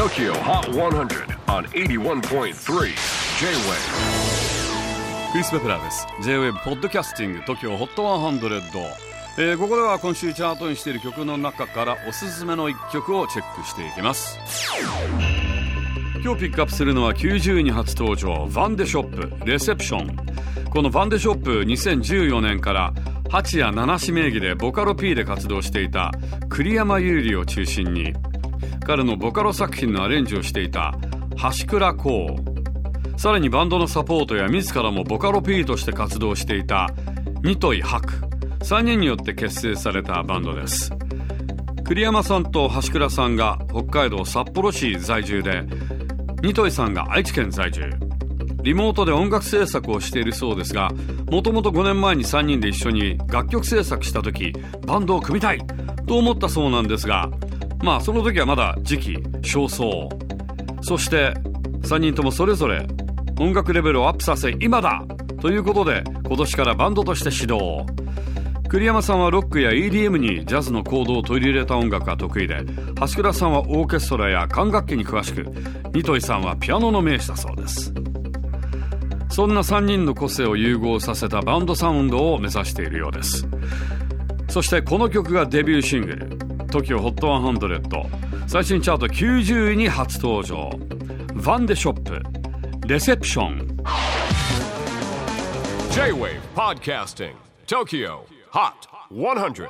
TOKYO HOT 100 on 81.3 J-WAVE クリス・ベプラーです。J-WAVE ポッドキャスティング TOKYO HOT 100、えー、ここでは今週チャートにしている曲の中からおすすめの一曲をチェックしていきます。今日ピックアップするのは90位に初登場ヴァンデショップレセプションこのヴァンデショップ2014年から八谷七種名義でボカロ P で活動していた栗山優里を中心に彼のボカロ作品のアレンジをしていた橋倉光。さらにバンドのサポートや自らもボカロ P として活動していたニトイハク。3人によって結成されたバンドです。栗山さんと橋倉さんが北海道札幌市在住でニトイさんが愛知県在住。リモートで音楽制作をしているそうですがもともと5年前に3人で一緒に楽曲制作した時バンドを組みたいと思ったそうなんですがまあその時はまだ時期尚早。そして3人ともそれぞれ音楽レベルをアップさせ今だ!ということで今年からバンドとして始動。栗山さんはロックや EDM にジャズのコードを取り入れた音楽が得意で橋倉さんはオーケストラや管楽器に詳しくニトイさんはピアノの名手だそうです。そんな3人の個性を融合させたバンドサウンドを目指しているようです。そしてこの曲がデビューシングル。TOKIOHOT100 最新チャート90位に初登場ヴァンデショップレセプション J-WAVE PODCASTING TOKYO HOT 100